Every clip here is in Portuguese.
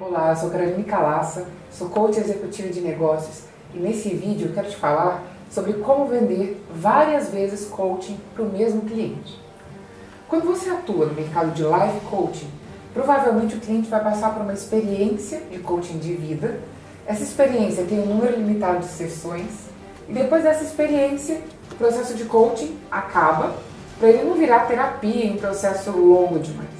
Olá, eu sou Caroline Calassa, sou coach executivo de negócios e nesse vídeo eu quero te falar sobre como vender várias vezes coaching para o mesmo cliente. Quando você atua no mercado de life coaching, provavelmente o cliente vai passar por uma experiência de coaching de vida. Essa experiência tem um número limitado de sessões e depois dessa experiência, o processo de coaching acaba para ele não virar terapia em um processo longo demais.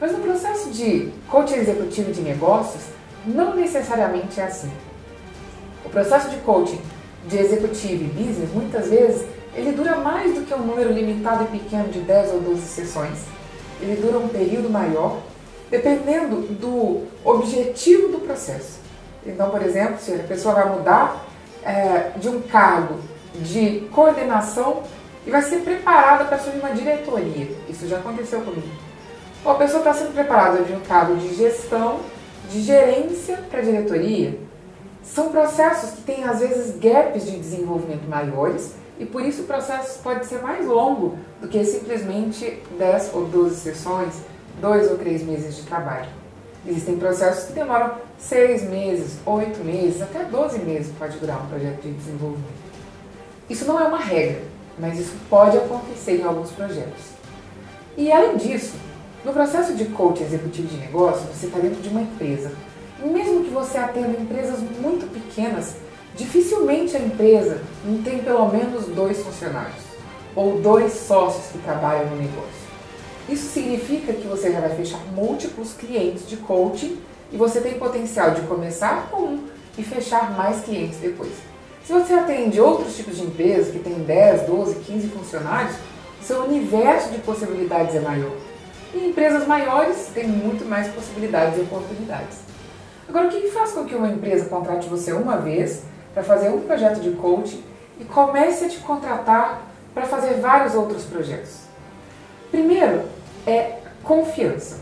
Mas no processo de coaching executivo de negócios, não necessariamente é assim. O processo de coaching de executivo e business, muitas vezes, ele dura mais do que um número limitado e pequeno de 10 ou 12 sessões. Ele dura um período maior, dependendo do objetivo do processo. Então, por exemplo, se a pessoa vai mudar é, de um cargo de coordenação e vai ser preparada para assumir uma diretoria. Isso já aconteceu comigo. Ou a pessoa está sendo preparada de um cargo de gestão, de gerência para diretoria. São processos que têm, às vezes, gaps de desenvolvimento maiores e por isso o processo pode ser mais longo do que simplesmente 10 ou 12 sessões, 2 ou 3 meses de trabalho. Existem processos que demoram 6 meses, 8 meses, até 12 meses pode durar um projeto de desenvolvimento. Isso não é uma regra, mas isso pode acontecer em alguns projetos. E além disso, no processo de coach executivo de negócio, você está dentro de uma empresa. E mesmo que você atenda empresas muito pequenas, dificilmente a empresa não tem pelo menos dois funcionários ou dois sócios que trabalham no negócio. Isso significa que você já vai fechar múltiplos clientes de coaching e você tem potencial de começar com um e fechar mais clientes depois. Se você atende outros tipos de empresas que têm 10, 12, 15 funcionários, seu universo de possibilidades é maior. Empresas maiores têm muito mais possibilidades e oportunidades. Agora, o que faz com que uma empresa contrate você uma vez para fazer um projeto de coaching e comece a te contratar para fazer vários outros projetos? Primeiro é confiança.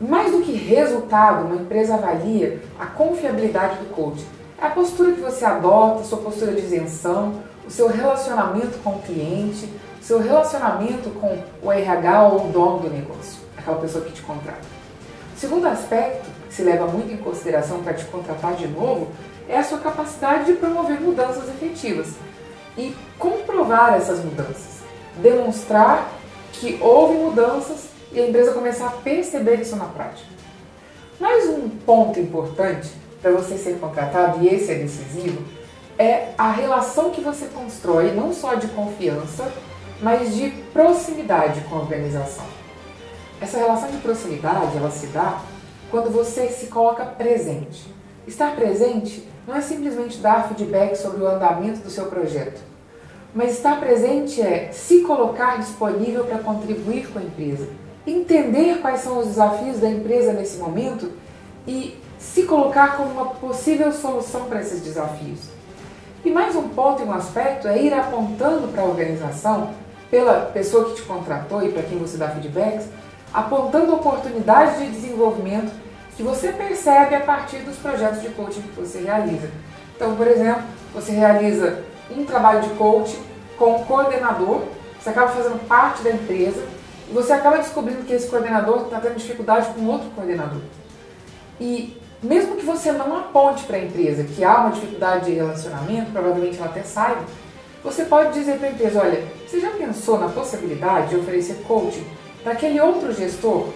Mais do que resultado, uma empresa avalia a confiabilidade do coaching é a postura que você adota, sua postura de isenção, o seu relacionamento com o cliente, seu relacionamento com o RH ou o dono do negócio, aquela pessoa que te contrata. O segundo aspecto, que se leva muito em consideração para te contratar de novo, é a sua capacidade de promover mudanças efetivas e comprovar essas mudanças. Demonstrar que houve mudanças e a empresa começar a perceber isso na prática. Mais um ponto importante para você ser contratado, e esse é decisivo, é a relação que você constrói, não só de confiança, mas de proximidade com a organização. Essa relação de proximidade, ela se dá quando você se coloca presente. Estar presente não é simplesmente dar feedback sobre o andamento do seu projeto, mas estar presente é se colocar disponível para contribuir com a empresa, entender quais são os desafios da empresa nesse momento e se colocar como uma possível solução para esses desafios. E mais um ponto e um aspecto é ir apontando para a organização, pela pessoa que te contratou e para quem você dá feedbacks, apontando oportunidades de desenvolvimento que você percebe a partir dos projetos de coaching que você realiza. Então, por exemplo, você realiza um trabalho de coaching com um coordenador, você acaba fazendo parte da empresa e você acaba descobrindo que esse coordenador está tendo dificuldade com outro coordenador. E mesmo que você não aponte para a empresa que há uma dificuldade de relacionamento, provavelmente ela até saiba, você pode dizer para a empresa, olha, você já pensou na possibilidade de oferecer coaching para aquele outro gestor?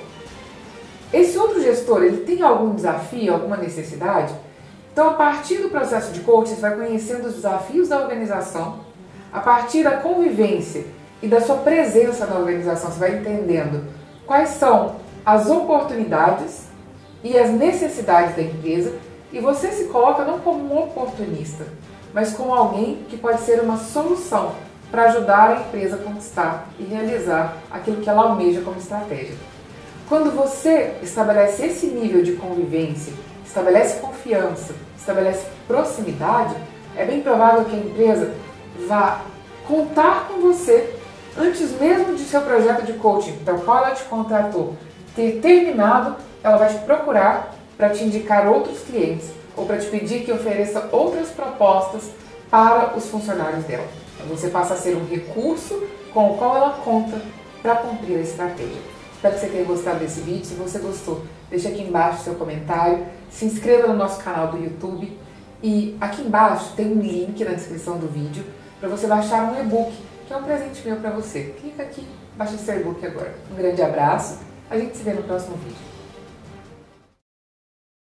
Esse outro gestor, ele tem algum desafio, alguma necessidade? Então, a partir do processo de coaching, você vai conhecendo os desafios da organização, a partir da convivência e da sua presença na organização, você vai entendendo quais são as oportunidades e as necessidades da empresa e você se coloca não como um oportunista, mas como alguém que pode ser uma solução para ajudar a empresa a conquistar e realizar aquilo que ela almeja como estratégia. Quando você estabelece esse nível de convivência, estabelece confiança, estabelece proximidade, é bem provável que a empresa vá contar com você antes mesmo de seu projeto de coaching, para o qual ela te contratou, ter terminado ela vai te procurar para te indicar outros clientes ou para te pedir que ofereça outras propostas para os funcionários dela. Então, você passa a ser um recurso com o qual ela conta para cumprir a estratégia. Espero que você tenha gostado desse vídeo. Se você gostou, deixa aqui embaixo seu comentário. Se inscreva no nosso canal do YouTube. E aqui embaixo tem um link na descrição do vídeo para você baixar um e-book, que é um presente meu para você. Clica aqui, baixa esse e-book agora. Um grande abraço. A gente se vê no próximo vídeo.